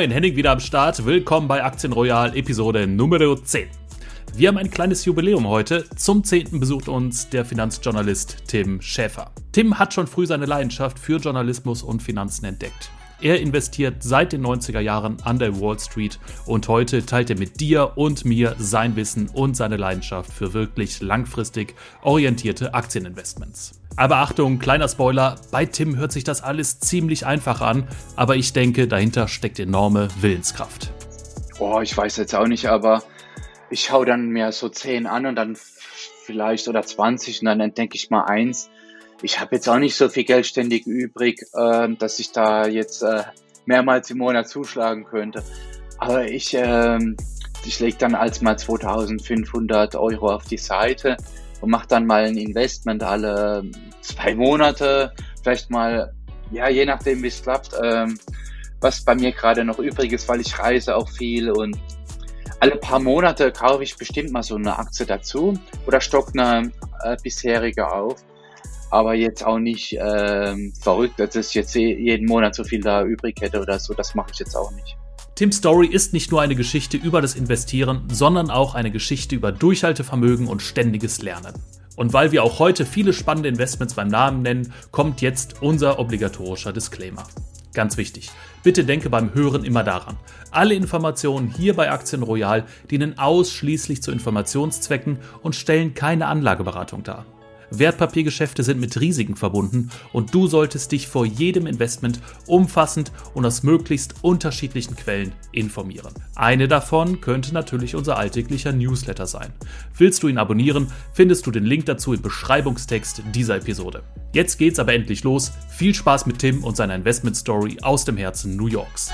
moin, Henning wieder am Start. Willkommen bei Aktien Royal Episode Nummer 10. Wir haben ein kleines Jubiläum heute. Zum 10. besucht uns der Finanzjournalist Tim Schäfer. Tim hat schon früh seine Leidenschaft für Journalismus und Finanzen entdeckt. Er investiert seit den 90er Jahren an der Wall Street und heute teilt er mit dir und mir sein Wissen und seine Leidenschaft für wirklich langfristig orientierte Aktieninvestments. Aber Achtung, kleiner Spoiler, bei Tim hört sich das alles ziemlich einfach an, aber ich denke, dahinter steckt enorme Willenskraft. Oh, ich weiß jetzt auch nicht, aber ich hau dann mir so 10 an und dann vielleicht oder 20 und dann entdecke ich mal eins ich habe jetzt auch nicht so viel Geld ständig übrig, äh, dass ich da jetzt äh, mehrmals im Monat zuschlagen könnte. Aber ich, äh, ich lege dann als mal 2500 Euro auf die Seite und mache dann mal ein Investment alle zwei Monate, vielleicht mal, ja, je nachdem, wie es klappt, ähm, was bei mir gerade noch übrig ist, weil ich reise auch viel und alle paar Monate kaufe ich bestimmt mal so eine Aktie dazu oder stock eine äh, bisherige auf aber jetzt auch nicht ähm, verrückt, dass ich jetzt jeden Monat so viel da übrig hätte oder so. Das mache ich jetzt auch nicht. Tim Story ist nicht nur eine Geschichte über das Investieren, sondern auch eine Geschichte über Durchhaltevermögen und ständiges Lernen. Und weil wir auch heute viele spannende Investments beim Namen nennen, kommt jetzt unser obligatorischer Disclaimer. Ganz wichtig, bitte denke beim Hören immer daran. Alle Informationen hier bei Aktien Royal dienen ausschließlich zu Informationszwecken und stellen keine Anlageberatung dar. Wertpapiergeschäfte sind mit Risiken verbunden und du solltest dich vor jedem Investment umfassend und aus möglichst unterschiedlichen Quellen informieren. Eine davon könnte natürlich unser alltäglicher Newsletter sein. Willst du ihn abonnieren, findest du den Link dazu im Beschreibungstext dieser Episode. Jetzt geht's aber endlich los. Viel Spaß mit Tim und seiner Investment Story aus dem Herzen New Yorks.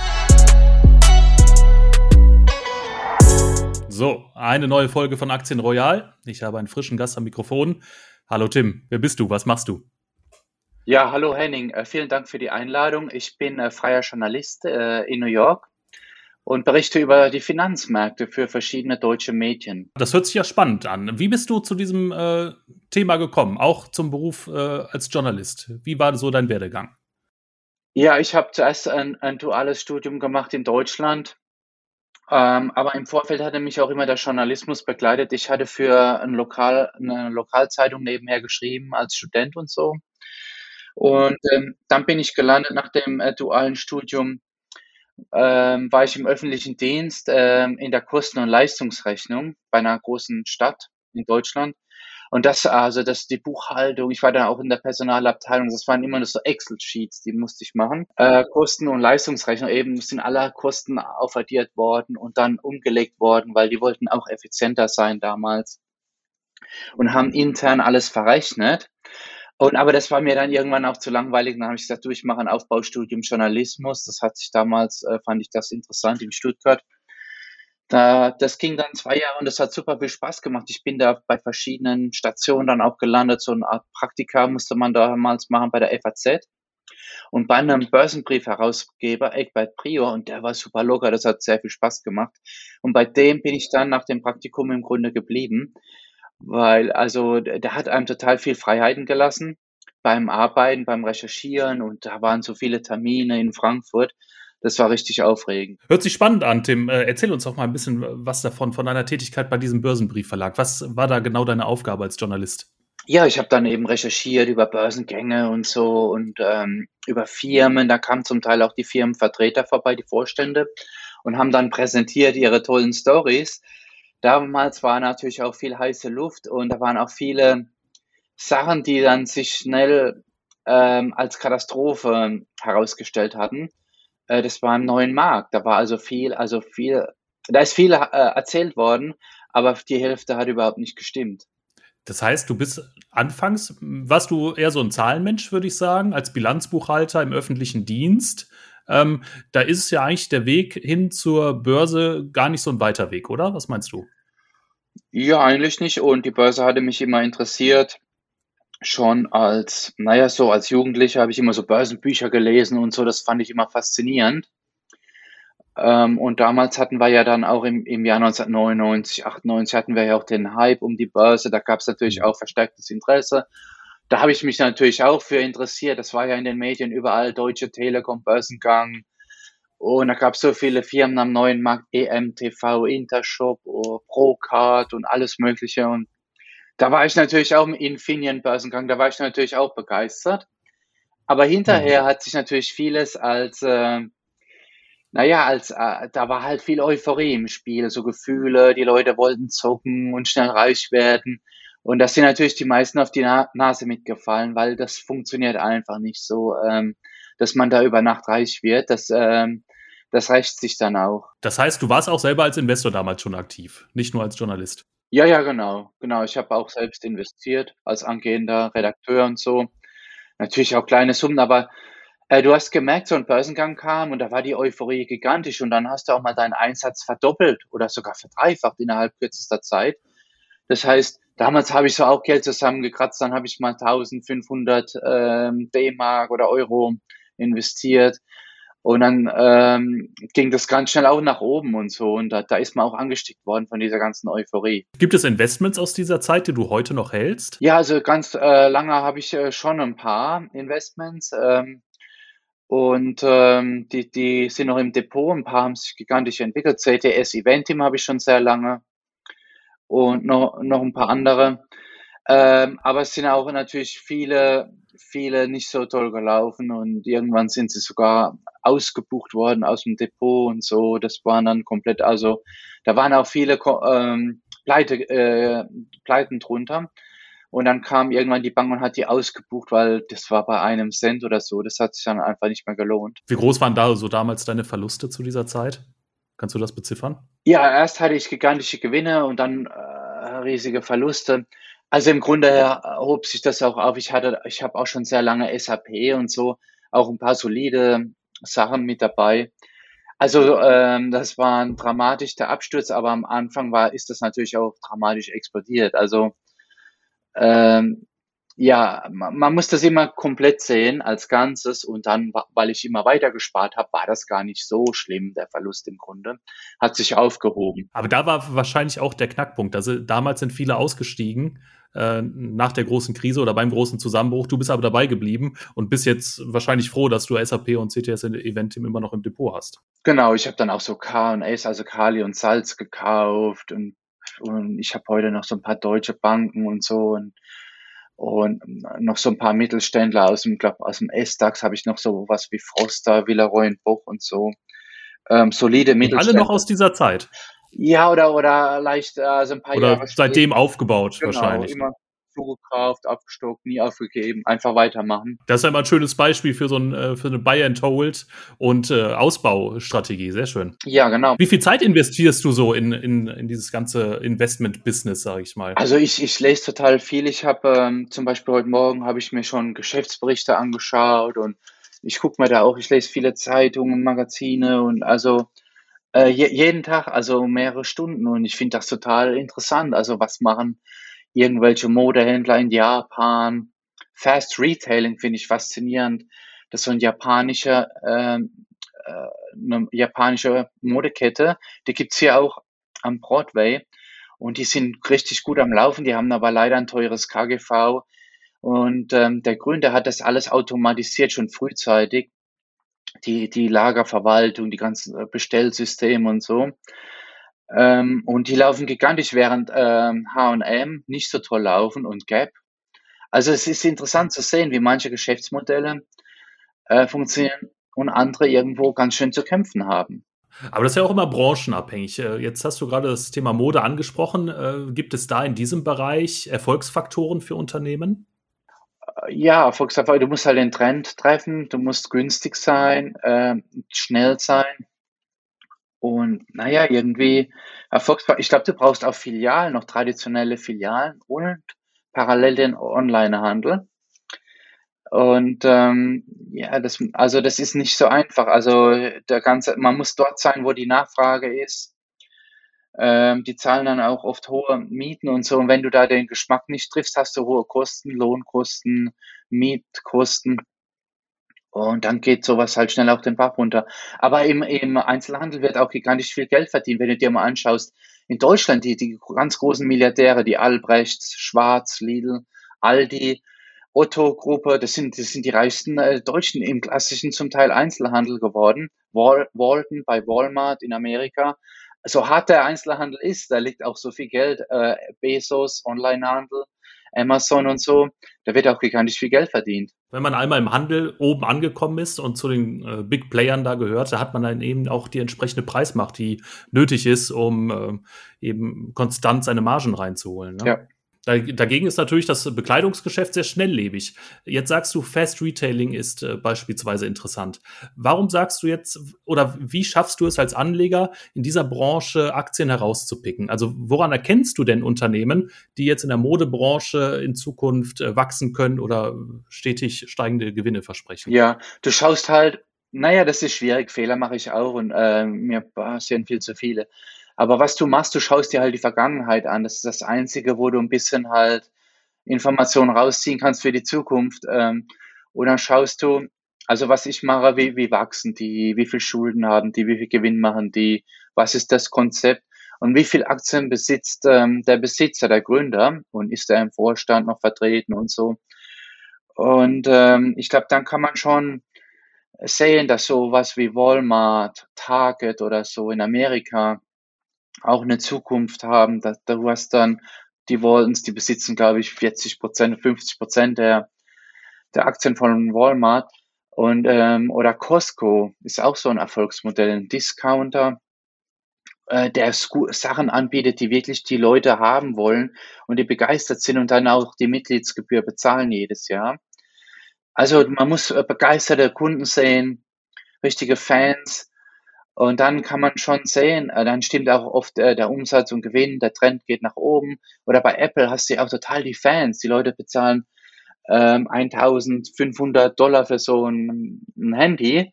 So, eine neue Folge von Aktien Royal. Ich habe einen frischen Gast am Mikrofon. Hallo Tim, wer bist du? Was machst du? Ja, hallo Henning, äh, vielen Dank für die Einladung. Ich bin äh, freier Journalist äh, in New York und berichte über die Finanzmärkte für verschiedene deutsche Medien. Das hört sich ja spannend an. Wie bist du zu diesem äh, Thema gekommen, auch zum Beruf äh, als Journalist? Wie war so dein Werdegang? Ja, ich habe zuerst ein, ein duales Studium gemacht in Deutschland ähm, aber im Vorfeld hatte mich auch immer der Journalismus begleitet. Ich hatte für ein Lokal, eine Lokalzeitung nebenher geschrieben als Student und so. Und ähm, dann bin ich gelandet nach dem äh, dualen Studium, ähm, war ich im öffentlichen Dienst ähm, in der Kosten- und Leistungsrechnung bei einer großen Stadt in Deutschland. Und das, also das die Buchhaltung, ich war dann auch in der Personalabteilung, das waren immer nur so Excel-Sheets, die musste ich machen. Äh, Kosten- und Leistungsrechnung, eben sind alle Kosten aufaddiert worden und dann umgelegt worden, weil die wollten auch effizienter sein damals und haben intern alles verrechnet. Und aber das war mir dann irgendwann auch zu langweilig. Dann habe ich gesagt, du, ich mache ein Aufbaustudium Journalismus. Das hat sich damals, äh, fand ich das interessant in Stuttgart. Da, das ging dann zwei Jahre und das hat super viel Spaß gemacht. Ich bin da bei verschiedenen Stationen dann auch gelandet. So eine Art Praktika musste man damals machen bei der FAZ. Und bei einem Börsenbriefherausgeber, Egbert Prior, und der war super locker, das hat sehr viel Spaß gemacht. Und bei dem bin ich dann nach dem Praktikum im Grunde geblieben, weil also der hat einem total viel Freiheiten gelassen beim Arbeiten, beim Recherchieren und da waren so viele Termine in Frankfurt das war richtig aufregend. Hört sich spannend an, Tim. Äh, erzähl uns auch mal ein bisschen was davon, von deiner Tätigkeit bei diesem Börsenbriefverlag. Was war da genau deine Aufgabe als Journalist? Ja, ich habe dann eben recherchiert über Börsengänge und so und ähm, über Firmen. Da kamen zum Teil auch die Firmenvertreter vorbei, die Vorstände, und haben dann präsentiert ihre tollen Stories. Damals war natürlich auch viel heiße Luft und da waren auch viele Sachen, die dann sich schnell ähm, als Katastrophe herausgestellt hatten. Äh, das war im neuen Markt. Da war also viel, also viel, da ist viel äh, erzählt worden, aber die Hälfte hat überhaupt nicht gestimmt. Das heißt, du bist anfangs, warst du eher so ein Zahlenmensch, würde ich sagen, als Bilanzbuchhalter im öffentlichen Dienst. Ähm, da ist es ja eigentlich der Weg hin zur Börse gar nicht so ein weiter Weg, oder? Was meinst du? Ja, eigentlich nicht. Und die Börse hatte mich immer interessiert schon als, naja, so als Jugendlicher habe ich immer so Börsenbücher gelesen und so, das fand ich immer faszinierend. Ähm, und damals hatten wir ja dann auch im, im Jahr 1999, 98 hatten wir ja auch den Hype um die Börse, da gab es natürlich mhm. auch verstärktes Interesse. Da habe ich mich natürlich auch für interessiert. Das war ja in den Medien überall Deutsche Telekom, Börsengang Und da gab es so viele Firmen am neuen Markt, EMTV, Intershop, oh, Procard und alles Mögliche. Und da war ich natürlich auch im Infineon-Börsengang, da war ich natürlich auch begeistert. Aber hinterher mhm. hat sich natürlich vieles als, äh, naja, als, äh, da war halt viel Euphorie im Spiel, so Gefühle, die Leute wollten zocken und schnell reich werden. Und das sind natürlich die meisten auf die Na Nase mitgefallen, weil das funktioniert einfach nicht so, ähm, dass man da über Nacht reich wird. Das, ähm, das rächt sich dann auch. Das heißt, du warst auch selber als Investor damals schon aktiv, nicht nur als Journalist. Ja, ja, genau. Genau. Ich habe auch selbst investiert als angehender Redakteur und so. Natürlich auch kleine Summen, aber äh, du hast gemerkt, so ein Börsengang kam und da war die Euphorie gigantisch und dann hast du auch mal deinen Einsatz verdoppelt oder sogar verdreifacht innerhalb kürzester Zeit. Das heißt, damals habe ich so auch Geld zusammengekratzt, dann habe ich mal 1500 ähm, D-Mark oder Euro investiert. Und dann ähm, ging das ganz schnell auch nach oben und so. Und da, da ist man auch angestickt worden von dieser ganzen Euphorie. Gibt es Investments aus dieser Zeit, die du heute noch hältst? Ja, also ganz äh, lange habe ich äh, schon ein paar Investments. Ähm, und ähm, die, die sind noch im Depot. Ein paar haben sich gigantisch entwickelt. CTS Eventim habe ich schon sehr lange. Und noch, noch ein paar andere. Ähm, aber es sind auch natürlich viele, viele nicht so toll gelaufen und irgendwann sind sie sogar ausgebucht worden aus dem Depot und so. Das waren dann komplett, also da waren auch viele ähm, Pleite, äh, Pleiten drunter. Und dann kam irgendwann die Bank und hat die ausgebucht, weil das war bei einem Cent oder so. Das hat sich dann einfach nicht mehr gelohnt. Wie groß waren da so damals deine Verluste zu dieser Zeit? Kannst du das beziffern? Ja, erst hatte ich gigantische Gewinne und dann äh, riesige Verluste. Also im Grunde erhob sich das auch auf. Ich hatte, ich habe auch schon sehr lange SAP und so, auch ein paar solide Sachen mit dabei. Also ähm, das war ein dramatischer Absturz, aber am Anfang war, ist das natürlich auch dramatisch explodiert. Also ähm, ja, man muss das immer komplett sehen als Ganzes und dann, weil ich immer weiter gespart habe, war das gar nicht so schlimm, der Verlust im Grunde. Hat sich aufgehoben. Aber da war wahrscheinlich auch der Knackpunkt. Also damals sind viele ausgestiegen äh, nach der großen Krise oder beim großen Zusammenbruch. Du bist aber dabei geblieben und bist jetzt wahrscheinlich froh, dass du SAP und CTS Eventim immer noch im Depot hast. Genau, ich habe dann auch so K&S, also Kali und Salz gekauft und, und ich habe heute noch so ein paar deutsche Banken und so und und noch so ein paar Mittelständler aus dem, glaub, aus dem S-DAX habe ich noch so was wie Froster, Villeroy Buch und so. Ähm, solide Mittelständler. Alle noch aus dieser Zeit? Ja, oder, oder leicht, also ein paar oder Jahre. seitdem später. aufgebaut genau, wahrscheinlich. Immer zugekauft, abgestockt, nie aufgegeben, einfach weitermachen. Das ist ja immer ein schönes Beispiel für so ein, äh, für eine Buy and Hold und äh, Ausbaustrategie. Sehr schön. Ja, genau. Wie viel Zeit investierst du so in, in, in dieses ganze Investment-Business, sage ich mal? Also ich, ich lese total viel. Ich habe ähm, zum Beispiel heute Morgen habe ich mir schon Geschäftsberichte angeschaut und ich gucke mir da auch, ich lese viele Zeitungen, Magazine und also äh, jeden Tag, also mehrere Stunden und ich finde das total interessant. Also was machen irgendwelche Modehändler in Japan. Fast Retailing finde ich faszinierend. Das ist so ein japanischer, ähm, äh, eine japanische Modekette. Die gibt's hier auch am Broadway. Und die sind richtig gut am Laufen. Die haben aber leider ein teures KGV. Und ähm, der Gründer hat das alles automatisiert, schon frühzeitig. Die, die Lagerverwaltung, die ganzen Bestellsysteme und so. Ähm, und die laufen gigantisch, während ähm, H&M nicht so toll laufen und Gap. Also es ist interessant zu sehen, wie manche Geschäftsmodelle äh, funktionieren und andere irgendwo ganz schön zu kämpfen haben. Aber das ist ja auch immer branchenabhängig. Äh, jetzt hast du gerade das Thema Mode angesprochen. Äh, gibt es da in diesem Bereich Erfolgsfaktoren für Unternehmen? Äh, ja, Erfolgsfaktoren. Du musst halt den Trend treffen, du musst günstig sein, äh, schnell sein und naja, irgendwie Erfolgsfaktor. Ich glaube, du brauchst auch Filialen, noch traditionelle Filialen und parallel den Onlinehandel. Und ähm, ja, das, also das ist nicht so einfach. Also der ganze, man muss dort sein, wo die Nachfrage ist. Ähm, die zahlen dann auch oft hohe Mieten und so. Und wenn du da den Geschmack nicht triffst, hast du hohe Kosten, Lohnkosten, Mietkosten. Und dann geht sowas halt schnell auch den Bach runter. Aber im, im Einzelhandel wird auch gigantisch viel Geld verdient, wenn du dir mal anschaust. In Deutschland, die, die ganz großen Milliardäre, die Albrechts, Schwarz, Lidl, Aldi Otto-Gruppe, das sind, das sind die reichsten äh, Deutschen im klassischen zum Teil Einzelhandel geworden. Wal Walton bei Walmart in Amerika. So hart der Einzelhandel ist, da liegt auch so viel Geld. Äh, Bezos, Onlinehandel, Amazon und so, da wird auch gigantisch viel Geld verdient. Wenn man einmal im Handel oben angekommen ist und zu den äh, Big Playern da gehört, da hat man dann eben auch die entsprechende Preismacht, die nötig ist, um äh, eben konstant seine Margen reinzuholen. Ne? Ja. Dagegen ist natürlich das Bekleidungsgeschäft sehr schnelllebig. Jetzt sagst du, Fast Retailing ist äh, beispielsweise interessant. Warum sagst du jetzt oder wie schaffst du es als Anleger in dieser Branche Aktien herauszupicken? Also woran erkennst du denn Unternehmen, die jetzt in der Modebranche in Zukunft äh, wachsen können oder stetig steigende Gewinne versprechen? Ja, du schaust halt, naja, das ist schwierig, Fehler mache ich auch und äh, mir passieren viel zu viele. Aber was du machst, du schaust dir halt die Vergangenheit an. Das ist das Einzige, wo du ein bisschen halt Informationen rausziehen kannst für die Zukunft. Ähm, und dann schaust du, also was ich mache, wie, wie wachsen die, wie viel Schulden haben die, wie viel Gewinn machen die, was ist das Konzept und wie viel Aktien besitzt ähm, der Besitzer, der Gründer und ist er im Vorstand noch vertreten und so. Und ähm, ich glaube, dann kann man schon sehen, dass sowas wie Walmart, Target oder so in Amerika auch eine Zukunft haben. Da, du hast dann die Wallens, die besitzen, glaube ich, 40 Prozent, 50 Prozent der, der Aktien von Walmart. Und, ähm, oder Costco ist auch so ein Erfolgsmodell, ein Discounter, äh, der Sachen anbietet, die wirklich die Leute haben wollen und die begeistert sind und dann auch die Mitgliedsgebühr bezahlen jedes Jahr. Also man muss äh, begeisterte Kunden sehen, richtige Fans, und dann kann man schon sehen, äh, dann stimmt auch oft äh, der Umsatz und Gewinn, der Trend geht nach oben. Oder bei Apple hast du ja auch total die Fans. Die Leute bezahlen ähm, 1500 Dollar für so ein, ein Handy.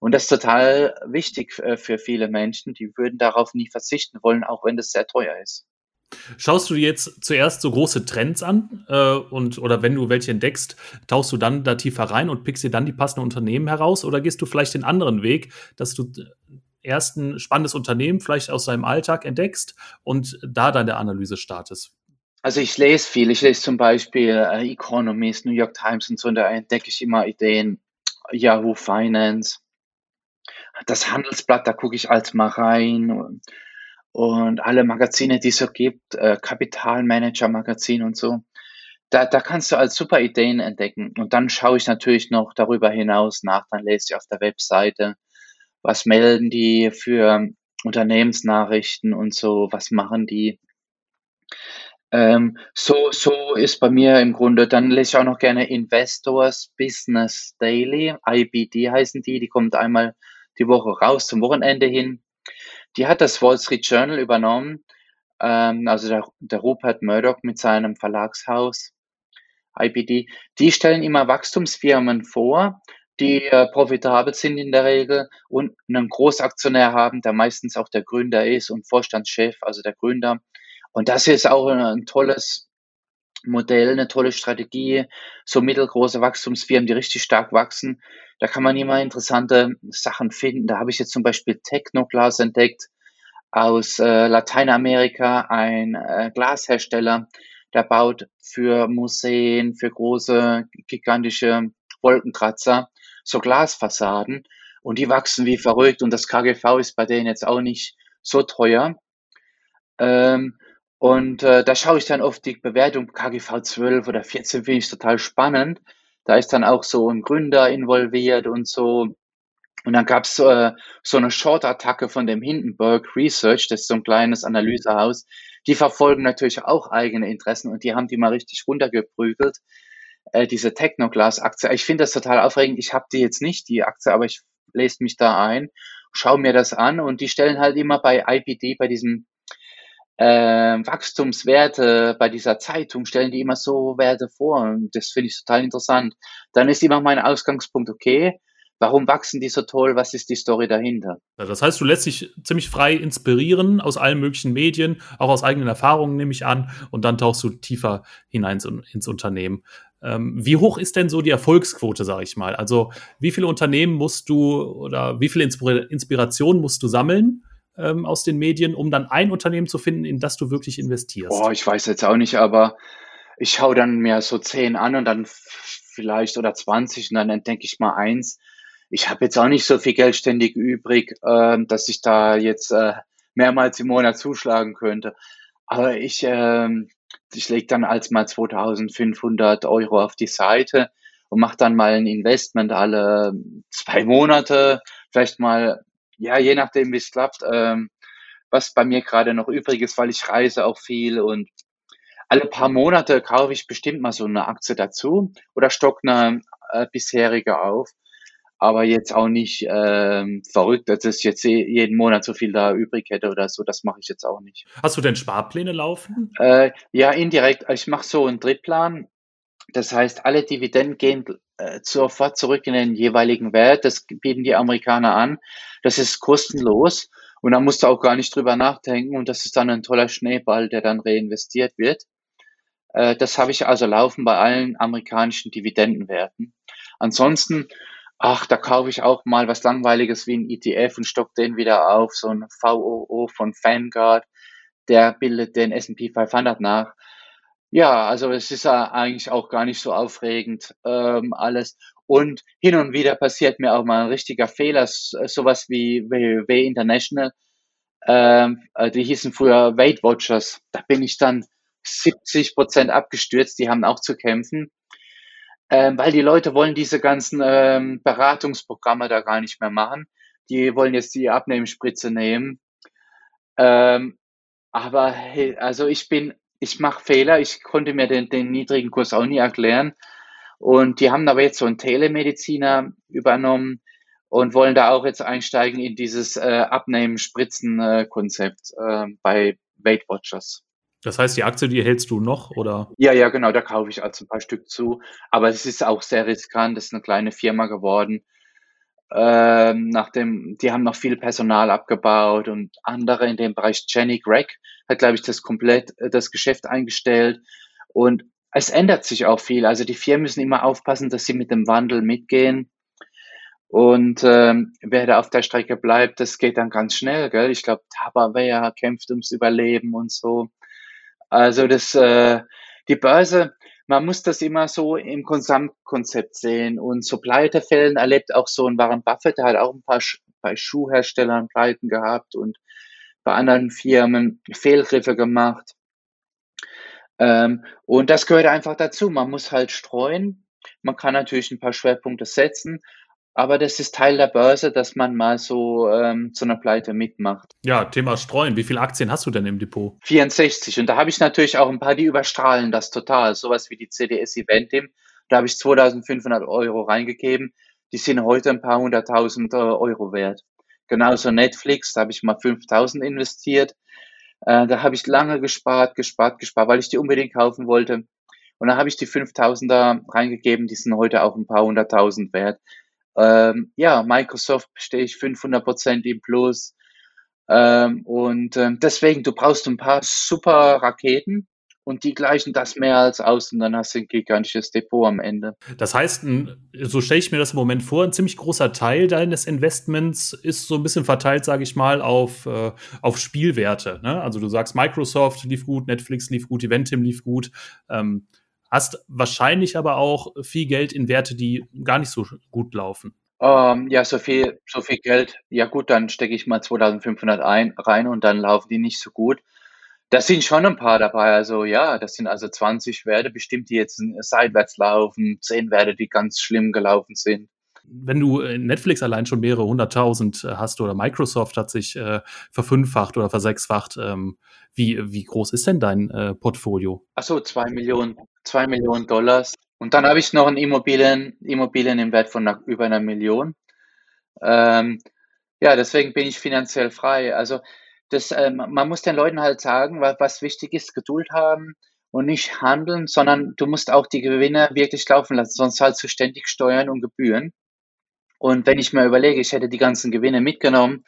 Und das ist total wichtig äh, für viele Menschen. Die würden darauf nie verzichten wollen, auch wenn das sehr teuer ist. Schaust du jetzt zuerst so große Trends an äh, und oder wenn du welche entdeckst, tauchst du dann da tiefer rein und pickst dir dann die passenden Unternehmen heraus oder gehst du vielleicht den anderen Weg, dass du erst ein spannendes Unternehmen vielleicht aus seinem Alltag entdeckst und da deine Analyse startest? Also ich lese viel. Ich lese zum Beispiel äh, Economist, New York Times und so, und da entdecke ich immer Ideen. Yahoo Finance, das Handelsblatt, da gucke ich als mal rein und, und alle Magazine, die es so gibt, äh, Kapitalmanager Magazin und so. Da, da kannst du als super Ideen entdecken. Und dann schaue ich natürlich noch darüber hinaus nach, dann lese ich auf der Webseite, was melden die für Unternehmensnachrichten und so, was machen die. Ähm, so, so ist bei mir im Grunde, dann lese ich auch noch gerne Investors Business Daily, IBD heißen die, die kommt einmal die Woche raus zum Wochenende hin. Die hat das Wall Street Journal übernommen, ähm, also der, der Rupert Murdoch mit seinem Verlagshaus IBD. Die stellen immer Wachstumsfirmen vor, die äh, profitabel sind in der Regel und einen Großaktionär haben, der meistens auch der Gründer ist und Vorstandschef, also der Gründer. Und das ist auch ein, ein tolles Modell, eine tolle Strategie. So mittelgroße Wachstumsfirmen, die richtig stark wachsen, da kann man immer interessante Sachen finden. Da habe ich jetzt zum Beispiel Technoglas entdeckt aus äh, Lateinamerika, ein äh, Glashersteller, der baut für Museen, für große, gigantische Wolkenkratzer so Glasfassaden und die wachsen wie verrückt und das KGV ist bei denen jetzt auch nicht so teuer. Ähm, und äh, da schaue ich dann oft die Bewertung KGV 12 oder 14 finde ich total spannend. Da ist dann auch so ein Gründer involviert und so. Und dann gab es äh, so eine Short-Attacke von dem Hindenburg Research, das ist so ein kleines Analysehaus. Die verfolgen natürlich auch eigene Interessen und die haben die mal richtig runtergeprügelt äh, diese Technoglass-Aktie. Ich finde das total aufregend. Ich habe die jetzt nicht, die Aktie, aber ich lese mich da ein, schaue mir das an und die stellen halt immer bei IPD, bei diesem äh, Wachstumswerte bei dieser Zeitung stellen die immer so Werte vor und das finde ich total interessant. Dann ist immer mein Ausgangspunkt, okay, warum wachsen die so toll? Was ist die Story dahinter? Das heißt, du lässt dich ziemlich frei inspirieren aus allen möglichen Medien, auch aus eigenen Erfahrungen nehme ich an, und dann tauchst du tiefer hinein ins Unternehmen. Ähm, wie hoch ist denn so die Erfolgsquote, sage ich mal? Also wie viele Unternehmen musst du oder wie viel Inspiration musst du sammeln? Ähm, aus den Medien, um dann ein Unternehmen zu finden, in das du wirklich investierst? Boah, ich weiß jetzt auch nicht, aber ich schaue dann mir so zehn an und dann vielleicht oder 20 und dann entdecke ich mal eins. Ich habe jetzt auch nicht so viel Geld ständig übrig, ähm, dass ich da jetzt äh, mehrmals im Monat zuschlagen könnte. Aber ich, ähm, ich lege dann als mal 2500 Euro auf die Seite und mache dann mal ein Investment alle zwei Monate, vielleicht mal, ja, je nachdem, wie es klappt, ähm, was bei mir gerade noch übrig ist, weil ich reise auch viel und alle paar Monate kaufe ich bestimmt mal so eine Aktie dazu oder stock eine äh, bisherige auf. Aber jetzt auch nicht ähm, verrückt, dass ich jetzt jeden Monat so viel da übrig hätte oder so. Das mache ich jetzt auch nicht. Hast du denn Sparpläne laufen? Äh, ja, indirekt. Ich mache so einen Drittplan. Das heißt, alle Dividenden gehen äh, sofort zurück in den jeweiligen Wert. Das bieten die Amerikaner an. Das ist kostenlos. Und da musst du auch gar nicht drüber nachdenken. Und das ist dann ein toller Schneeball, der dann reinvestiert wird. Äh, das habe ich also laufen bei allen amerikanischen Dividendenwerten. Ansonsten, ach, da kaufe ich auch mal was Langweiliges wie ein ETF und stock den wieder auf, so ein VOO von Vanguard, der bildet den S&P 500 nach. Ja, also es ist ja eigentlich auch gar nicht so aufregend ähm, alles. Und hin und wieder passiert mir auch mal ein richtiger Fehler, sowas wie WW International. Ähm, äh, die hießen früher Weight Watchers. Da bin ich dann 70 Prozent abgestürzt, die haben auch zu kämpfen, ähm, weil die Leute wollen diese ganzen ähm, Beratungsprogramme da gar nicht mehr machen. Die wollen jetzt die Abnehmspritze nehmen. Ähm, aber hey, also ich bin, ich mache Fehler. Ich konnte mir den, den niedrigen Kurs auch nie erklären. Und die haben aber jetzt so einen Telemediziner übernommen und wollen da auch jetzt einsteigen in dieses äh, Abnehmen-Spritzen-Konzept äh, bei Weight Watchers. Das heißt, die Aktie, die hältst du noch, oder? Ja, ja, genau, da kaufe ich also ein paar Stück zu. Aber es ist auch sehr riskant, das ist eine kleine Firma geworden. Ähm, nachdem, die haben noch viel Personal abgebaut und andere in dem Bereich, Jenny Gregg hat, glaube ich, das komplett, äh, das Geschäft eingestellt. Und es ändert sich auch viel. Also die Firmen müssen immer aufpassen, dass sie mit dem Wandel mitgehen. Und ähm, wer da auf der Strecke bleibt, das geht dann ganz schnell, gell? Ich glaube, Tabawehr kämpft ums Überleben und so. Also das, äh, die Börse, man muss das immer so im Gesamtkonzept sehen. Und so Pleitefällen erlebt auch so ein Warren Buffett, der hat auch ein paar Sch bei Schuhherstellern Pleiten gehabt und bei anderen Firmen Fehlgriffe gemacht. Ähm, und das gehört einfach dazu. Man muss halt streuen. Man kann natürlich ein paar Schwerpunkte setzen, aber das ist Teil der Börse, dass man mal so ähm, zu einer Pleite mitmacht. Ja, Thema Streuen. Wie viele Aktien hast du denn im Depot? 64. Und da habe ich natürlich auch ein paar, die überstrahlen das total. Sowas wie die CDS Eventim. Da habe ich 2500 Euro reingegeben. Die sind heute ein paar hunderttausend äh, Euro wert. Genauso Netflix, da habe ich mal 5000 investiert. Äh, da habe ich lange gespart, gespart, gespart, weil ich die unbedingt kaufen wollte. Und dann habe ich die 5000er reingegeben, die sind heute auch ein paar hunderttausend wert. Ähm, ja, Microsoft stehe ich 500 Prozent im Plus. Ähm, und ähm, deswegen, du brauchst ein paar super Raketen und die gleichen das mehr als aus und dann hast du ein gigantisches Depot am Ende. Das heißt, so stelle ich mir das im Moment vor, ein ziemlich großer Teil deines Investments ist so ein bisschen verteilt, sage ich mal, auf, äh, auf Spielwerte. Ne? Also du sagst, Microsoft lief gut, Netflix lief gut, Eventim lief gut. Ähm, hast wahrscheinlich aber auch viel Geld in Werte, die gar nicht so gut laufen. Ähm, ja, so viel, so viel Geld. Ja gut, dann stecke ich mal 2500 ein, rein und dann laufen die nicht so gut. Das sind schon ein paar dabei. Also ja, das sind also 20 Werte bestimmt, die jetzt seitwärts laufen, 10 Werte, die ganz schlimm gelaufen sind wenn du Netflix allein schon mehrere hunderttausend äh, hast oder Microsoft hat sich äh, verfünffacht oder versechsfacht, ähm, wie, wie groß ist denn dein äh, Portfolio? Achso, zwei Millionen, zwei Millionen Dollars. Und dann habe ich noch ein Immobilien, Immobilien im Wert von über einer Million. Ähm, ja, deswegen bin ich finanziell frei. Also das, äh, man muss den Leuten halt sagen, was, was wichtig ist, Geduld haben und nicht handeln, sondern du musst auch die Gewinne wirklich laufen lassen, sonst zahlst du ständig Steuern und Gebühren. Und wenn ich mir überlege, ich hätte die ganzen Gewinne mitgenommen,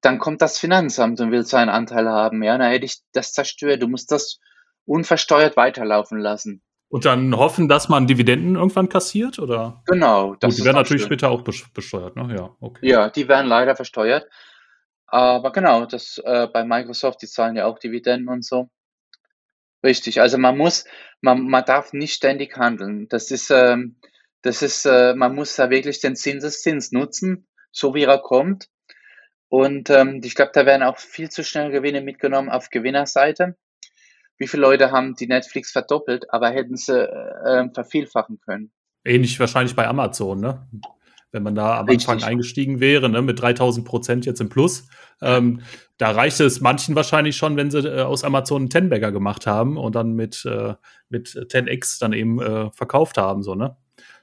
dann kommt das Finanzamt und will seinen Anteil haben. Ja, dann hätte ich das zerstört. Du musst das unversteuert weiterlaufen lassen. Und dann hoffen, dass man Dividenden irgendwann kassiert, oder? Genau. Das Gut, die werden natürlich schön. später auch besteuert, ne? Ja, okay. Ja, die werden leider versteuert. Aber genau, das äh, bei Microsoft, die zahlen ja auch Dividenden und so. Richtig. Also man muss, man, man darf nicht ständig handeln. Das ist, ähm, Das ist, äh, man muss da wirklich den Zinseszins nutzen, so wie er kommt. Und ähm, ich glaube, da werden auch viel zu schnell Gewinne mitgenommen auf Gewinnerseite. Wie viele Leute haben die Netflix verdoppelt, aber hätten sie äh, ähm, vervielfachen können? Ähnlich wahrscheinlich bei Amazon, ne? Wenn man da am Richtig. Anfang eingestiegen wäre, ne, mit 3000 Prozent jetzt im Plus, ähm, da reichte es manchen wahrscheinlich schon, wenn sie äh, aus Amazon einen Ten-Bagger gemacht haben und dann mit, äh, mit 10x dann eben äh, verkauft haben, so, ne?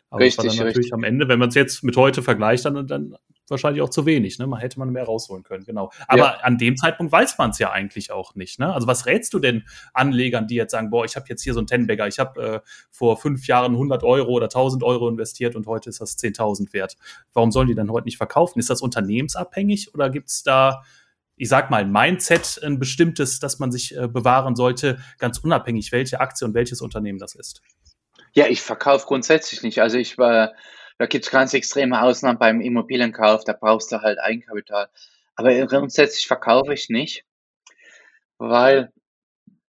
Aber richtig, das war dann natürlich richtig. am Ende, wenn man es jetzt mit heute vergleicht, dann, dann wahrscheinlich auch zu wenig. Ne? Man hätte man mehr rausholen können, genau. Aber ja. an dem Zeitpunkt weiß man es ja eigentlich auch nicht. Ne? Also was rätst du denn Anlegern, die jetzt sagen, boah, ich habe jetzt hier so einen Tenbagger, ich habe äh, vor fünf Jahren 100 Euro oder 1000 Euro investiert und heute ist das 10.000 wert. Warum sollen die dann heute nicht verkaufen? Ist das unternehmensabhängig oder gibt es da ich sag mal, Mindset, ein bestimmtes, das man sich äh, bewahren sollte, ganz unabhängig, welche Aktie und welches Unternehmen das ist? Ja, ich verkaufe grundsätzlich nicht. Also ich war da gibt es ganz extreme Ausnahmen beim Immobilienkauf, da brauchst du halt Eigenkapital. Aber grundsätzlich verkaufe ich nicht, weil,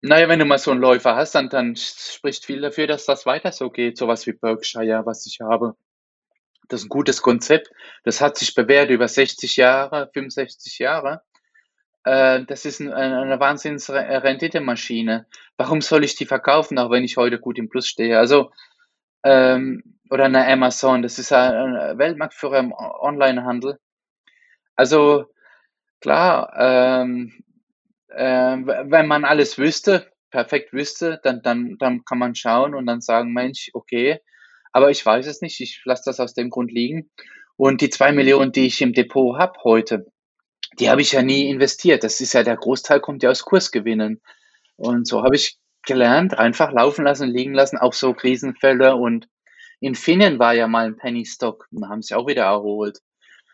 naja, wenn du mal so einen Läufer hast, dann, dann spricht viel dafür, dass das weiter so geht. Sowas wie Berkshire, was ich habe. Das ist ein gutes Konzept. Das hat sich bewährt über 60 Jahre, 65 Jahre. Äh, das ist eine, eine Wahnsinns-Renditemaschine. Warum soll ich die verkaufen, auch wenn ich heute gut im Plus stehe? Also, ähm, oder eine Amazon, das ist ein Weltmarktführer im Onlinehandel. Also klar, ähm, äh, wenn man alles wüsste, perfekt wüsste, dann, dann, dann kann man schauen und dann sagen, Mensch, okay, aber ich weiß es nicht, ich lasse das aus dem Grund liegen. Und die zwei Millionen, die ich im Depot habe heute, die habe ich ja nie investiert. Das ist ja der Großteil kommt ja aus Kursgewinnen. Und so habe ich gelernt, einfach laufen lassen, liegen lassen, auch so Krisenfälle und Infineon war ja mal ein Penny Stock und haben sich auch wieder erholt.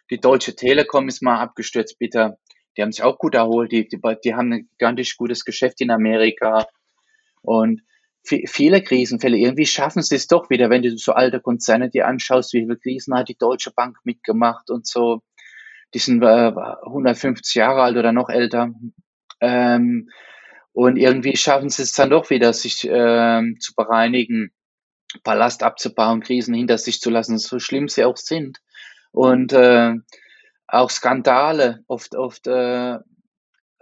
Die Deutsche Telekom ist mal abgestürzt, bitter. Die haben sich auch gut erholt. Die, die, die haben ein gigantisch gutes Geschäft in Amerika. Und viele Krisenfälle, irgendwie schaffen sie es doch wieder, wenn du so alte Konzerne dir anschaust, wie viele Krisen hat die Deutsche Bank mitgemacht und so. Die sind äh, 150 Jahre alt oder noch älter. Ähm, und irgendwie schaffen sie es dann doch wieder, sich ähm, zu bereinigen. Ballast abzubauen, Krisen hinter sich zu lassen, so schlimm sie auch sind. Und äh, auch Skandale, oft, oft äh,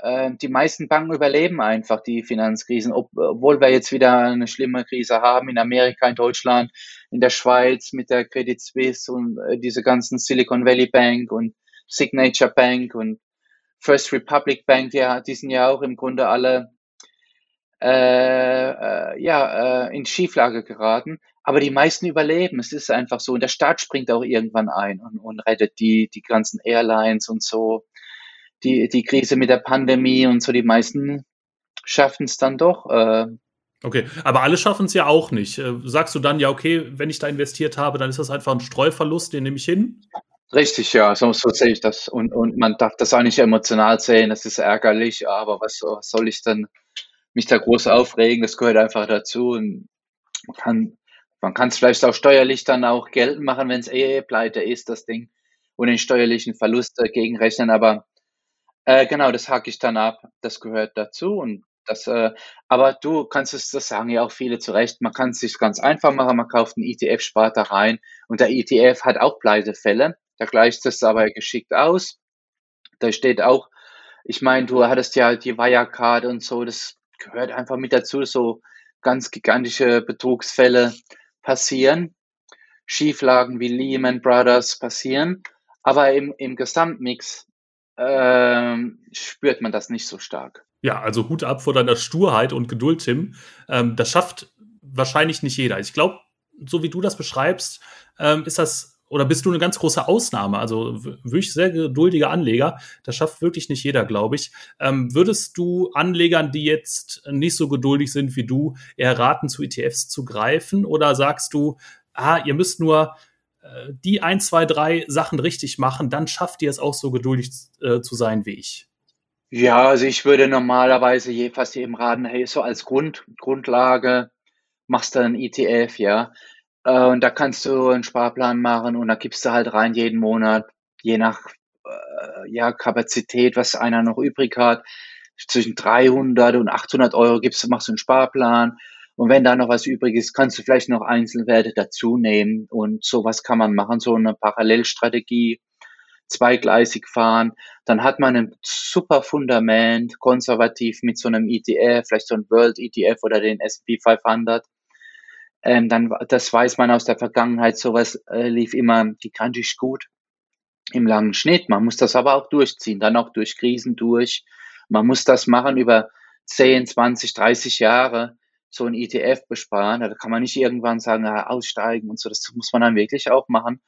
äh, die meisten Banken überleben einfach die Finanzkrisen, ob, obwohl wir jetzt wieder eine schlimme Krise haben in Amerika, in Deutschland, in der Schweiz mit der Credit Suisse und äh, diese ganzen Silicon Valley Bank und Signature Bank und First Republic Bank, ja, die sind ja auch im Grunde alle äh, äh, ja, äh, in Schieflage geraten. Aber die meisten überleben. Es ist einfach so. Und der Staat springt auch irgendwann ein und, und rettet die, die ganzen Airlines und so. Die, die Krise mit der Pandemie und so. Die meisten schaffen es dann doch. Äh, Okay, aber alle schaffen es ja auch nicht. Äh, sagst du dann, ja, okay, wenn ich da investiert habe, dann ist das einfach ein Streuverlust, den nehme ich hin? Richtig, ja, so, so sehe ich das. Und, und man darf das auch nicht emotional sehen, das ist ärgerlich, aber was, was soll ich denn mich da groß aufregen, das gehört einfach dazu. Und man kann man kann es vielleicht auch steuerlich dann auch geltend machen, wenn es eh pleite ist, das Ding, und den steuerlichen Verlust dagegen rechnen. Aber äh, genau, das hake ich dann ab. Das gehört dazu. Und das, äh, aber du kannst es, das sagen ja auch viele zu Recht, man kann es sich ganz einfach machen, man kauft einen ETF, spart da rein und der ETF hat auch Pleitefälle. Da gleicht es aber geschickt aus. Da steht auch, ich meine, du hattest ja die Wirecard und so, das gehört einfach mit dazu, so ganz gigantische Betrugsfälle passieren, Schieflagen wie Lehman Brothers passieren, aber im, im Gesamtmix äh, spürt man das nicht so stark. Ja, also Hut ab vor deiner Sturheit und Geduld, Tim. Ähm, das schafft wahrscheinlich nicht jeder. Ich glaube, so wie du das beschreibst, ähm, ist das oder bist du eine ganz große Ausnahme? Also wirklich sehr geduldiger Anleger. Das schafft wirklich nicht jeder, glaube ich. Ähm, würdest du Anlegern, die jetzt nicht so geduldig sind wie du, eher raten, zu ETFs zu greifen? Oder sagst du, ah, ihr müsst nur äh, die ein, zwei, drei Sachen richtig machen, dann schafft ihr es auch so geduldig äh, zu sein wie ich? Ja, also ich würde normalerweise je, fast jedem raten, hey, so als Grund, Grundlage machst du einen ETF, ja. Äh, und da kannst du einen Sparplan machen und da gibst du halt rein jeden Monat, je nach äh, ja, Kapazität, was einer noch übrig hat. Zwischen 300 und 800 Euro gibst du, machst du einen Sparplan Und wenn da noch was übrig ist, kannst du vielleicht noch Einzelwerte dazu nehmen. Und sowas kann man machen, so eine Parallelstrategie, zweigleisig fahren. Dann hat man ein super Fundament, konservativ mit so einem ETF, vielleicht so ein World ETF oder den S&P 500. Ähm, dann, das weiß man aus der Vergangenheit, sowas äh, lief immer gigantisch gut im langen Schnitt. Man muss das aber auch durchziehen, dann auch durch Krisen durch. Man muss das machen über 10, 20, 30 Jahre, so ein ETF besparen. Da kann man nicht irgendwann sagen, ja, aussteigen und so. Das muss man dann wirklich auch machen.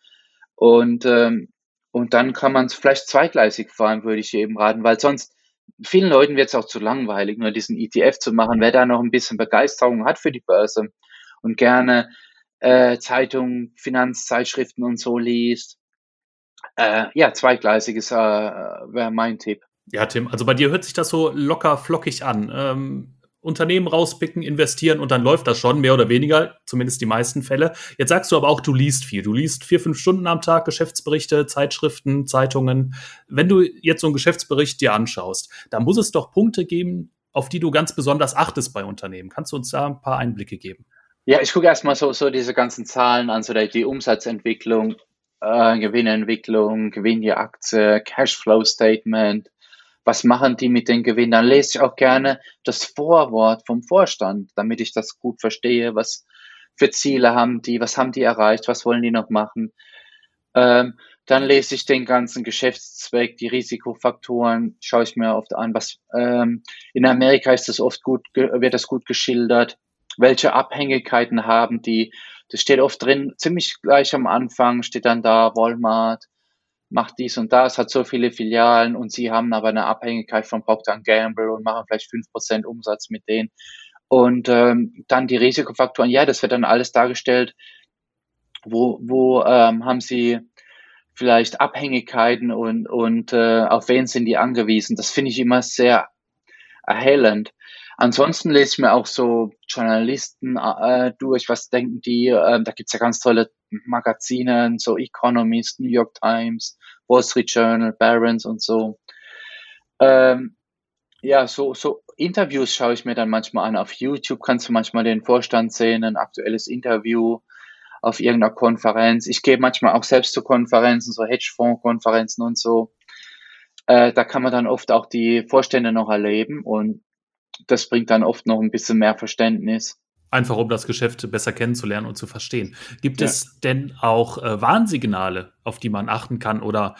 Und, ähm, und dann kann man es vielleicht zweigleisig fahren, würde ich eben raten, weil sonst vielen Leuten wird es auch zu langweilig, nur diesen ETF zu machen. Wer da noch ein bisschen Begeisterung hat für die Börse und gerne äh, Zeitungen, Finanzzeitschriften und so liest, äh, ja, zweigleisiges äh, wäre mein Tipp. Ja, Tim, also bei dir hört sich das so locker flockig an. Ähm, Unternehmen rauspicken, investieren und dann läuft das schon, mehr oder weniger, zumindest die meisten Fälle. Jetzt sagst du aber auch, du liest viel. Du liest vier, fünf Stunden am Tag Geschäftsberichte, Zeitschriften, Zeitungen. Wenn du jetzt so einen Geschäftsbericht dir anschaust, da muss es doch Punkte geben, auf die du ganz besonders achtest bei Unternehmen. Kannst du uns da ein paar Einblicke geben? Ja, ich gucke erstmal so, so diese ganzen Zahlen an, so die Umsatzentwicklung, äh, Gewinnentwicklung, Gewinn je Aktie, Cashflow Statement, was machen die mit den Gewinnen? Dann lese ich auch gerne das Vorwort vom Vorstand, damit ich das gut verstehe, was für Ziele haben die, was haben die erreicht, was wollen die noch machen. Ähm, dann lese ich den ganzen Geschäftszweck, die Risikofaktoren, schaue ich mir oft an. Was ähm, in Amerika ist das oft gut, wird das gut geschildert. Welche Abhängigkeiten haben die? Das steht oft drin, ziemlich gleich am Anfang steht dann da Walmart, macht dies und das, hat so viele Filialen und sie haben aber eine Abhängigkeit von Procter Gamble und machen vielleicht fünf Prozent Umsatz mit denen. Und ähm, dann die Risikofaktoren, ja, das wird dann alles dargestellt, wo, wo ähm, haben sie vielleicht Abhängigkeiten und, und äh, auf wen sind die angewiesen. Das finde ich immer sehr erhellend. Ansonsten lese ich mir auch so Journalisten äh, durch, was denken die. Äh, da gibt's ja ganz tolle Magazine, so Economist, New York Times, Wall Street Journal, Barron's und so. Ähm, ja, so, so Interviews schaue ich mir dann manchmal an. Auf YouTube kannst du manchmal den Vorstand sehen, ein aktuelles Interview auf irgendeiner Konferenz. Ich gehe manchmal auch selbst zu Konferenzen, so Hedgefonds-Konferenzen und so. Äh, da kann man dann oft auch die Vorstände noch erleben und das bringt dann oft noch ein bisschen mehr Verständnis. Einfach um das Geschäft besser kennenzulernen und zu verstehen. Gibt ja. es denn auch äh, Warnsignale, auf die man achten kann? Oder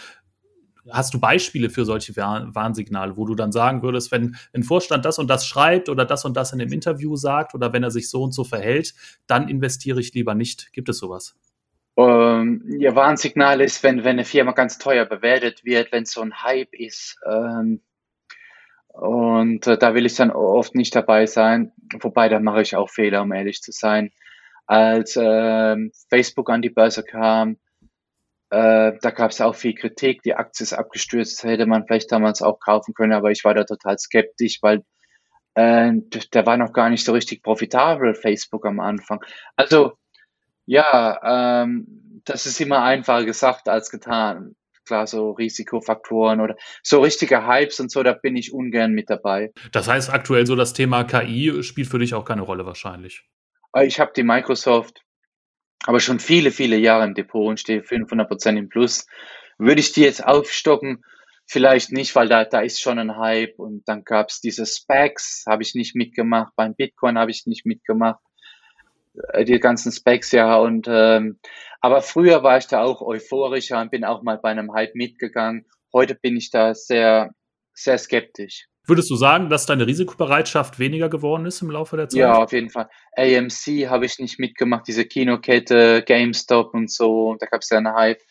hast du Beispiele für solche Warnsignale, wo du dann sagen würdest, wenn ein Vorstand das und das schreibt oder das und das in dem Interview sagt oder wenn er sich so und so verhält, dann investiere ich lieber nicht. Gibt es sowas? Ähm, ja, Warnsignal ist, wenn, wenn eine Firma ganz teuer bewertet wird, wenn es so ein Hype ist. Ähm, und äh, da will ich dann oft nicht dabei sein, wobei da mache ich auch Fehler, um ehrlich zu sein. Als äh, Facebook an die Börse kam, äh, da gab es auch viel Kritik, die Aktie ist abgestürzt, hätte man vielleicht damals auch kaufen können, aber ich war da total skeptisch, weil äh, der war noch gar nicht so richtig profitabel, Facebook am Anfang. Also ja, ähm, das ist immer einfacher gesagt als getan klar, so Risikofaktoren oder so richtige Hypes und so, da bin ich ungern mit dabei. Das heißt, aktuell so das Thema KI spielt für dich auch keine Rolle wahrscheinlich. Äh, ich habe die Microsoft aber schon viele, viele Jahre im Depot und stehe 500 Prozent im Plus. Würde ich die jetzt aufstocken? Vielleicht nicht, weil da, da ist schon ein Hype und dann gab es diese Specs, habe ich nicht mitgemacht, beim Bitcoin habe ich nicht mitgemacht, die ganzen Specs ja und ähm, aber früher war ich da auch euphorischer und bin auch mal bei einem Hype mitgegangen. Heute bin ich da sehr, sehr skeptisch. Würdest du sagen, dass deine Risikobereitschaft weniger geworden ist im Laufe der Zeit? Ja, auf jeden Fall. AMC habe ich nicht mitgemacht, diese Kinokette, GameStop und so, da gab es ja einen Hype.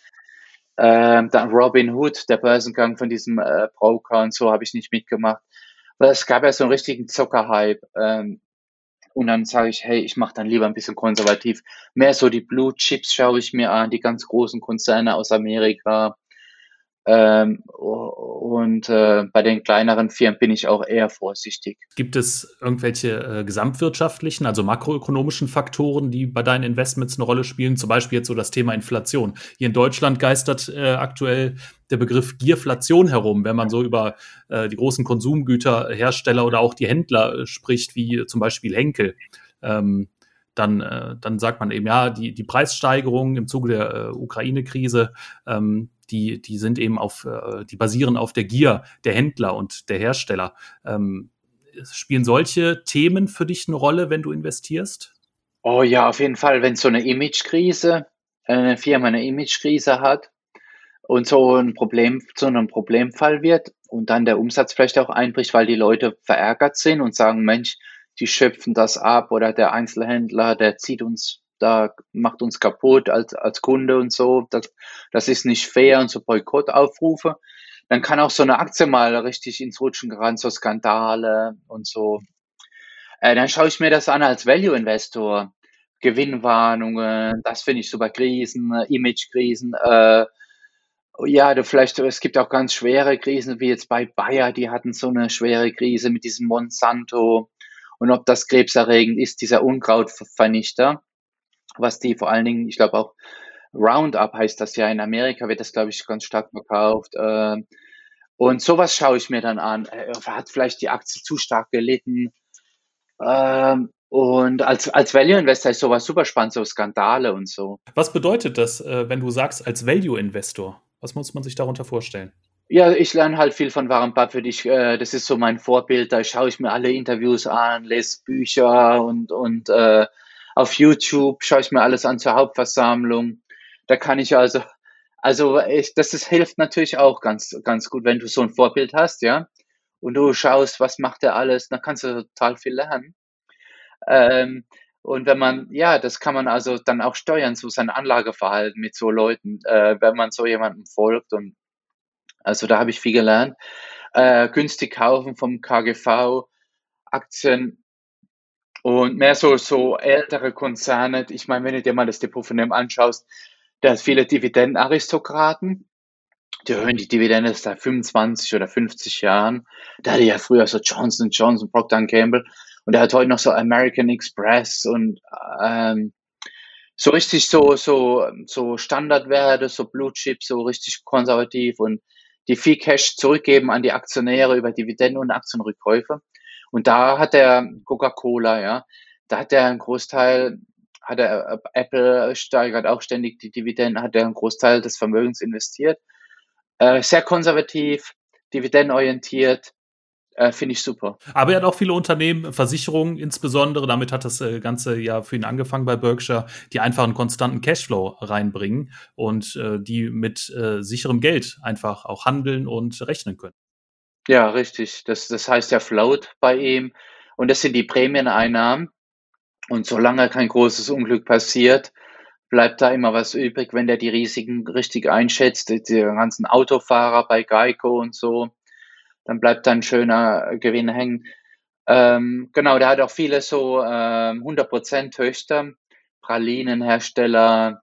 Ähm, dann Robin Hood, der Börsengang von diesem äh, Broker und so, habe ich nicht mitgemacht. Aber es gab ja so einen richtigen Zuckerhype. Ähm, und dann sage ich, hey, ich mache dann lieber ein bisschen konservativ. Mehr so die Blue Chips schaue ich mir an, die ganz großen Konzerne aus Amerika. Ähm, und äh, bei den kleineren Firmen bin ich auch eher vorsichtig. Gibt es irgendwelche äh, gesamtwirtschaftlichen, also makroökonomischen Faktoren, die bei deinen Investments eine Rolle spielen? Zum Beispiel jetzt so das Thema Inflation. Hier in Deutschland geistert äh, aktuell der Begriff Gierflation herum, wenn man so über äh, die großen Konsumgüterhersteller oder auch die Händler äh, spricht, wie zum Beispiel Henkel. ähm, dann, äh, dann sagt man eben, ja, die, die Preissteigerungen im Zuge der Ukraine-Krise, ähm, die, die sind eben auf, äh, die basieren auf der Gier der Händler und der Hersteller. Ähm, spielen solche Themen für dich eine Rolle, wenn du investierst? Oh ja, auf jeden Fall, wenn so eine Imagekrise, eine Firma eine Imagekrise hat und so ein Problem zu einem Problemfall wird und dann der Umsatz vielleicht auch einbricht, weil die Leute verärgert sind und sagen, Mensch, die schöpfen das ab oder der Einzelhändler, der zieht uns da, macht uns kaputt als, als Kunde und so, das, das ist nicht fair und so Boykottaufrufe. Dann kann auch so eine Aktie mal richtig ins Rutschen geraten, so Skandale und so. Äh, dann schaue ich mir das an als Value-Investor. Gewinnwarnungen, das finde ich super, Krisen, Image-Krisen, äh, ja, vielleicht, es gibt auch ganz schwere Krisen, wie jetzt bei Bayer, die hatten so eine schwere Krise mit diesem Monsanto und ob das krebserregend ist, dieser Unkrautvernichter, was die vor allen Dingen, ich glaube auch Roundup heißt das ja in Amerika, wird das, glaube ich, ganz stark verkauft. Äh, und sowas schaue ich mir dann an. Äh, hat vielleicht die Aktie zu stark gelitten? Ähm, und als, als Value Investor ist sowas super spannend, so Skandale und so. Was bedeutet das, äh, wenn du sagst, als Value Investor? Was muss man sich darunter vorstellen? Ja, ich lerne halt viel von Warren Buffett. Ich, äh, das ist so mein Vorbild. Da schaue ich mir alle Interviews an, lese Bücher und, und äh, auf YouTube schaue ich mir alles an zur Hauptversammlung. Da kann ich also, also ich, das ist, hilft natürlich auch ganz, ganz gut, wenn du so ein Vorbild hast, ja. Und du schaust, was macht er alles, dann kannst du total viel lernen. Ähm, und wenn man, ja, das kann man also dann auch steuern, so sein Anlageverhalten mit so Leuten, äh, wenn man so jemandem folgt und also da habe ich viel gelernt. Äh, günstig kaufen vom KGV, Aktien und mehr so, so ältere Konzerne. Ich meine, wenn du dir mal das Depot von dem anschaust, der hat viele Dividendenaristokraten. Die hören die Dividende seit 25 oder 50 Jahren. Da hatte ja früher so Johnson Johnson, Procter Gamble. Und er hat heute noch so American Express und ähm, so richtig so, so, so Standardwerte, so Blue Chip, so richtig konservativ und die viel Cash zurückgeben an die Aktionäre über Dividenden und Aktienrückkäufe. Und da hat der Coca-Cola, ja, da hat er einen Großteil, hat er, Apple steigert auch ständig die Dividenden, hat er einen Großteil des Vermögens investiert. Äh, sehr konservativ, dividendenorientiert, äh, Finde ich super. Aber er hat auch viele Unternehmen, Versicherungen insbesondere, damit hat das äh, Ganze ja für ihn angefangen bei Berkshire, die einfach einen konstanten Cashflow reinbringen und äh, die mit sicherem Geld einfach auch handeln und rechnen können. Ja, richtig. Das, das heißt ja Float bei ihm. Und das sind die Prämieneinnahmen. Und solange kein großes Unglück passiert, bleibt da immer was übrig, wenn der die Risiken richtig einschätzt. Die ganzen Autofahrer bei Geico und so, dann bleibt da ein schöner Gewinn hängen. Ähm, genau, der hat auch viele so ähm, 100% Töchter, Pralinenhersteller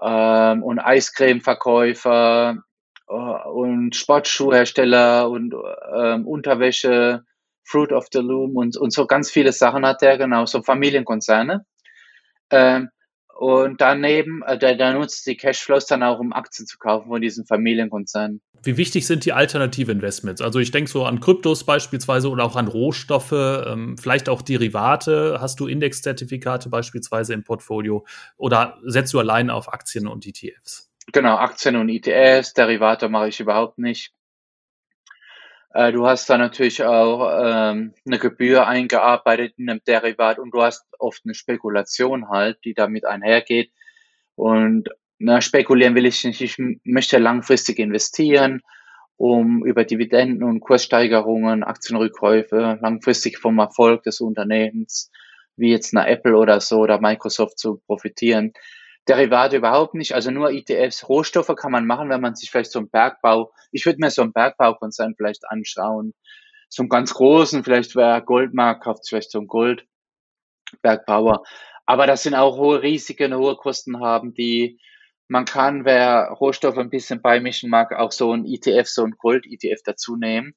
ähm, und Eiscremeverkäufer äh, und Sportschuhhersteller und ähm, Unterwäsche, Fruit of the Loom und, und so ganz viele Sachen hat der, genau, so Familienkonzerne. Ähm, und daneben, äh, der, der nutzt die Cashflows dann auch, um Aktien zu kaufen von diesen Familienkonzernen. Wie wichtig sind die alternative Investments? Also ich denke so an Kryptos beispielsweise oder auch an Rohstoffe, ähm, vielleicht auch Derivate. Hast du Indexzertifikate beispielsweise im Portfolio oder setzt du allein auf Aktien und ETFs? Genau, Aktien und ETFs, Derivate mache ich überhaupt nicht. Äh, du hast da natürlich auch ähm, eine Gebühr eingearbeitet in einem Derivat und du hast oft eine Spekulation halt, die damit einhergeht. Und na, spekulieren will ich nicht. Ich möchte langfristig investieren, um über Dividenden und Kurssteigerungen, Aktienrückkäufe langfristig vom Erfolg des Unternehmens, wie jetzt eine Apple oder so oder Microsoft zu profitieren. Derivate überhaupt nicht, also nur ETFs. Rohstoffe kann man machen, wenn man sich vielleicht so einen Bergbau, ich würde mir so einen Bergbaukonzern vielleicht anschauen, so einen ganz großen, vielleicht wer Goldmarkt kauft vielleicht so einen Goldbergbauer. Aber das sind auch hohe Risiken, hohe Kosten haben, die man kann, wer Rohstoffe ein bisschen beimischen mag, auch so ein ETF, so ein Gold-ETF dazu nehmen,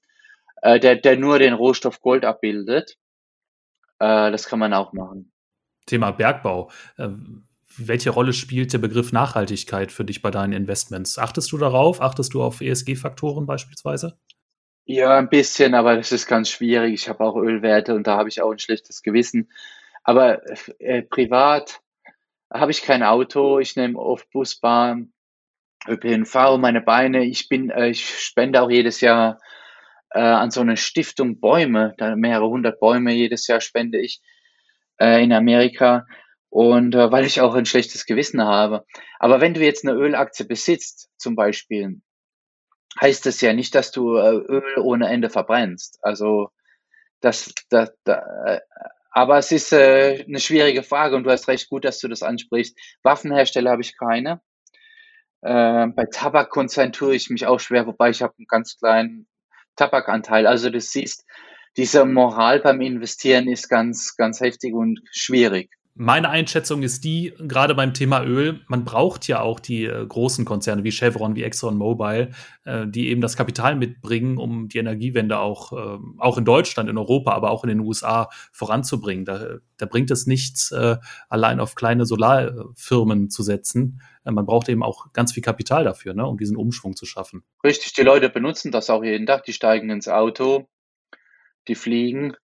äh, der, der nur den Rohstoff Gold abbildet. Äh, das kann man auch machen. Thema Bergbau. Welche Rolle spielt der Begriff Nachhaltigkeit für dich bei deinen Investments? Achtest du darauf? Achtest du auf ESG-Faktoren beispielsweise? Ja, ein bisschen, aber das ist ganz schwierig. Ich habe auch Ölwerte und da habe ich auch ein schlechtes Gewissen. Aber äh, privat habe ich kein Auto, ich nehme oft Busbahn, ÖPNV, meine Beine. Ich bin, äh, ich spende auch jedes Jahr äh, an so eine Stiftung Bäume, da mehrere hundert Bäume jedes Jahr spende ich äh, in Amerika und äh, weil ich auch ein schlechtes Gewissen habe. Aber wenn du jetzt eine Ölaktie besitzt, zum Beispiel, heißt das ja nicht, dass du äh, Öl ohne Ende verbrennst. Also das, das, das äh, aber es ist äh, eine schwierige Frage und du hast recht gut, dass du das ansprichst. Waffenhersteller habe ich keine. Äh, bei Tabakkonzern tue ich mich auch schwer, wobei ich habe einen ganz kleinen Tabakanteil. Also du siehst, diese Moral beim Investieren ist ganz, ganz heftig und schwierig. Meine Einschätzung ist die, gerade beim Thema Öl, man braucht ja auch die äh, großen Konzerne wie Chevron, wie ExxonMobil, äh, die eben das Kapital mitbringen, um die Energiewende auch, äh, auch in Deutschland, in Europa, aber auch in den USA voranzubringen. Da, da bringt es nichts, äh, allein auf kleine Solarfirmen zu setzen. Äh, man braucht eben auch ganz viel Kapital dafür, ne, um diesen Umschwung zu schaffen. Richtig, die Leute benutzen das auch jeden Tag. Die steigen ins Auto, die fliegen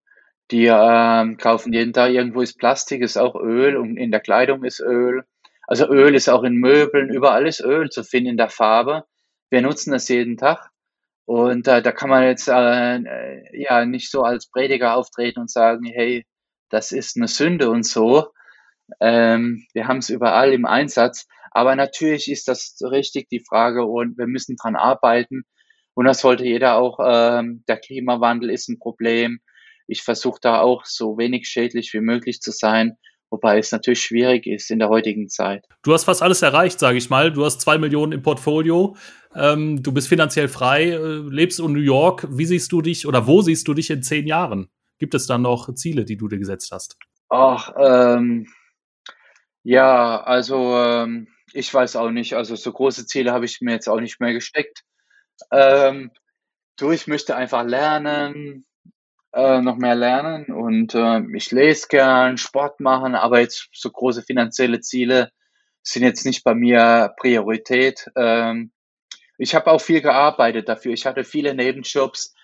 die ähm, kaufen jeden Tag irgendwo ist Plastik, ist auch Öl und in der Kleidung ist Öl. Also Öl ist auch in Möbeln, überall ist Öl zu finden in der Farbe. Wir nutzen das jeden Tag. Und äh, da kann man jetzt äh, äh, ja nicht so als Prediger auftreten und sagen, hey, das ist eine Sünde und so. Ähm, wir haben es überall im Einsatz. Aber natürlich ist das richtig die Frage und wir müssen dran arbeiten. Und das sollte jeder auch, ähm, der Klimawandel ist ein Problem ich versuche da auch so wenig schädlich wie möglich zu sein, wobei es natürlich schwierig ist in der heutigen Zeit. Du hast fast alles erreicht, sage ich mal. Du hast zwei Millionen im Portfolio. Ähm, du bist finanziell frei, äh, lebst in New York. Wie siehst du dich oder wo siehst du dich in zehn Jahren? Gibt es da noch Ziele, die du dir gesetzt hast? Ach, ähm, ja, also ähm, ich weiß auch nicht. Also so große Ziele habe ich mir jetzt auch nicht mehr gesteckt. Ähm, du, ich möchte einfach lernen, äh, noch mehr lernen und äh, ich lese gern, Sport machen, aber jetzt so große finanzielle Ziele sind jetzt nicht bei mir Priorität. Ähm, ich habe auch viel gearbeitet dafür. Ich hatte viele Nebenjobs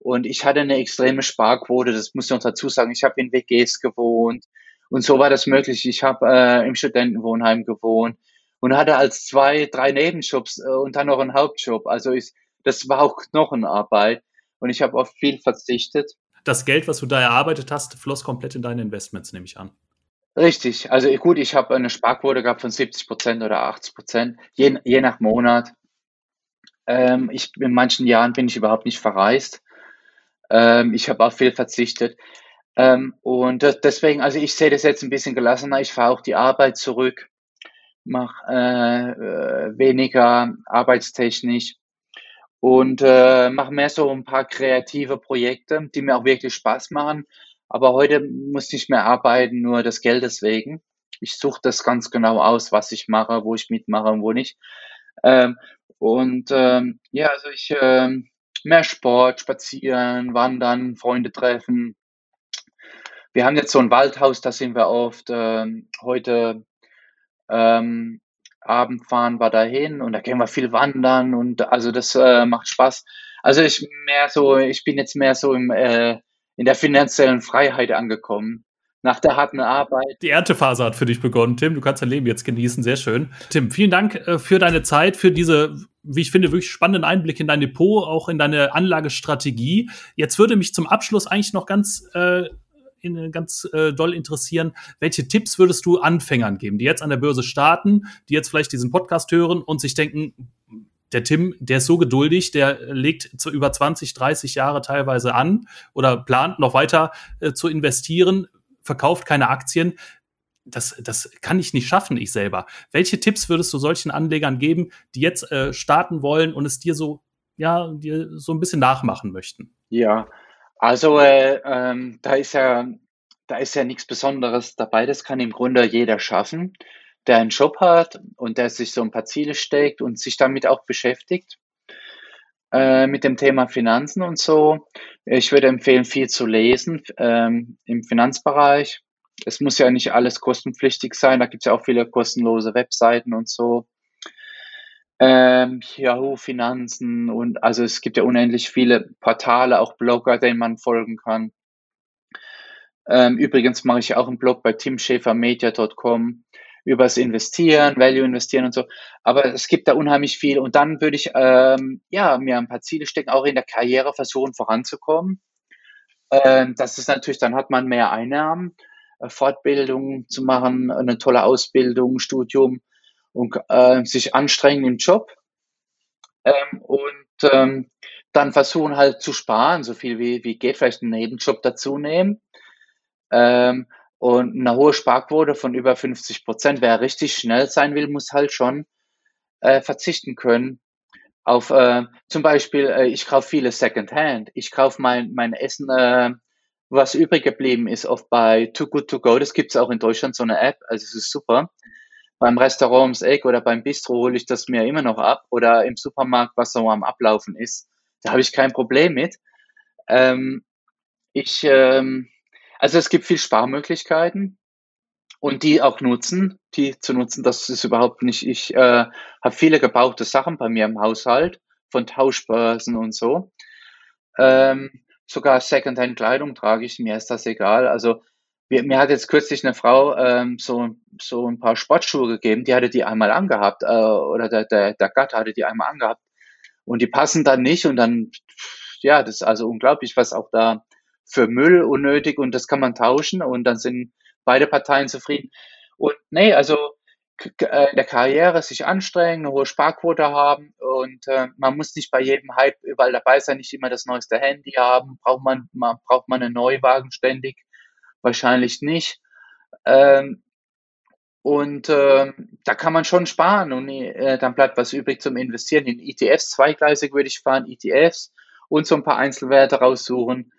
und ich hatte eine extreme Sparquote. Das muss ich noch dazu sagen. Ich habe in WGs gewohnt und so war das möglich. Ich habe äh, im Studentenwohnheim gewohnt und hatte als zwei, drei Nebenjobs äh, und dann noch einen Hauptjob. Also ich, das war auch Knochenarbeit und ich habe auf viel verzichtet das Geld, was du da erarbeitet hast, floss komplett in deine Investments, nehme ich an. Richtig. Also gut, ich habe eine Sparquote gehabt von 70 Prozent oder 80 Prozent, je, je nach Monat. Ähm, ich, in manchen Jahren bin ich überhaupt nicht verreist. Ähm, ich habe auch viel verzichtet. Ähm, und deswegen, also ich sehe das jetzt ein bisschen gelassener. Ich fahre auch die Arbeit zurück, mache äh, äh, weniger arbeitstechnisch und äh, mache mehr so ein paar kreative Projekte, die mir auch wirklich Spaß machen. Aber heute muss ich mehr arbeiten, nur des Geldes wegen. Ich suche das ganz genau aus, was ich mache, wo ich mitmache und wo nicht. Ähm, und ähm, ja, also ich ähm, mehr Sport, spazieren, wandern, Freunde treffen. Wir haben jetzt so ein Waldhaus, da sind wir oft. Ähm, heute ähm, Abend fahren wir dahin und da gehen wir viel wandern und also das äh, macht Spaß. Also ich mehr so, ich bin jetzt mehr so im, äh, in der finanziellen Freiheit angekommen. Nach der harten Arbeit. Die Erntephase hat für dich begonnen, Tim. Du kannst dein Leben jetzt genießen. Sehr schön. Tim, vielen Dank äh, für deine Zeit, für diese, wie ich finde, wirklich spannenden Einblick in dein Depot, auch in deine Anlagestrategie. Jetzt würde mich zum Abschluss eigentlich noch ganz äh, in, ganz äh, doll interessieren. Welche Tipps würdest du Anfängern geben, die jetzt an der Börse starten, die jetzt vielleicht diesen Podcast hören und sich denken, der Tim, der ist so geduldig, der legt zu über 20, 30 Jahre teilweise an oder plant noch weiter äh, zu investieren, verkauft keine Aktien. Das, das kann ich nicht schaffen, ich selber. Welche Tipps würdest du solchen Anlegern geben, die jetzt äh, starten wollen und es dir so, ja, dir so ein bisschen nachmachen möchten? Ja, also äh, ähm, da ist ja, da ist ja nichts Besonderes dabei. Das kann im Grunde jeder schaffen, der einen Job hat und der sich so ein paar Ziele steckt und sich damit auch beschäftigt äh, mit dem Thema Finanzen und so. Ich würde empfehlen, viel zu lesen ähm, im Finanzbereich. Es muss ja nicht alles kostenpflichtig sein. Da gibt es ja auch viele kostenlose Webseiten und so ähm, Yahoo Finanzen und also es gibt ja unendlich viele Portale, auch Blogger, denen man folgen kann. Ähm, übrigens mache ich auch einen Blog bei timschäfermedia.com übers Investieren, Value investieren und so. Aber es gibt da unheimlich viel. Und dann würde ich ähm, ja mir ein paar Ziele stecken, auch in der Karriere versuchen voranzukommen. Ähm, das ist natürlich, dann hat man mehr Einnahmen, äh, Fortbildung zu machen, eine tolle Ausbildung, Studium und äh, sich anstrengen im Job. Ähm, und ähm, dann versuchen halt zu sparen, so viel wie, wie geht, vielleicht einen Nebenjob dazu nehmen. Ähm, und eine hohe Sparquote von über 50 Prozent, wer richtig schnell sein will, muss halt schon äh, verzichten können auf äh, zum Beispiel, äh, ich kaufe viele Secondhand. Ich kaufe mein, mein Essen, äh, was übrig geblieben ist, oft bei Too Good To Go. Das gibt es auch in Deutschland, so eine App. Also es ist super. Beim Restaurant ums Eck oder beim Bistro hole ich das mir immer noch ab. Oder im Supermarkt, was so am Ablaufen ist. Da habe ich kein Problem mit. Ähm, ich, ähm, also es gibt viel Sparmöglichkeiten und die auch nutzen, die zu nutzen, das ist überhaupt nicht, ich äh, habe viele gebrauchte Sachen bei mir im Haushalt, von Tauschbörsen und so. Ähm, sogar Secondhand-Kleidung trage ich, mir ist das egal. Also mir, hat jetzt kürzlich eine Frau ähm, so, so ein paar Sportschuhe gegeben, die hatte die einmal angehabt, äh, oder der, der, der Gatt hatte die einmal angehabt und die passen dann nicht und dann, ja, das ist also unglaublich, was auch da für Müll unnötig und das kann man tauschen und dann sind beide Parteien zufrieden. Und nee, also äh, in der Karriere sich anstrengen, eine hohe Sparquote haben und äh, man muss nicht bei jedem Hype überall dabei sein, nicht immer das neueste Handy haben. Braucht man, man braucht man einen Neuwagen ständig? Wahrscheinlich nicht. Ähm, und äh, da kann man schon sparen und äh, dann bleibt was übrig zum Investieren. In ETFs, zweigleisig würde ich fahren, ETFs und so ein paar Einzelwerte raussuchen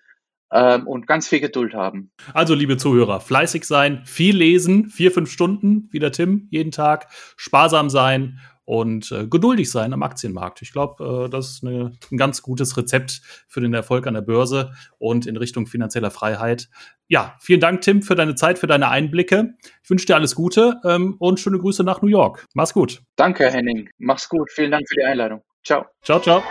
ähm, und ganz viel Geduld haben. Also, liebe Zuhörer, fleißig sein, viel lesen, vier, fünf Stunden, wie der Tim, jeden Tag, sparsam sein und äh, geduldig sein am Aktienmarkt. Ich glaube, äh, das ist eine, ein ganz gutes Rezept für den Erfolg an der Börse und in Richtung finanzieller Freiheit. Ja, vielen Dank, Tim, für deine Zeit, für deine Einblicke. Ich wünsche dir alles Gute ähm, und schöne Grüße nach New York. Mach's gut. Danke, Henning. Mach's gut. Vielen Dank für die Einladung. Ciao. Ciao, ciao.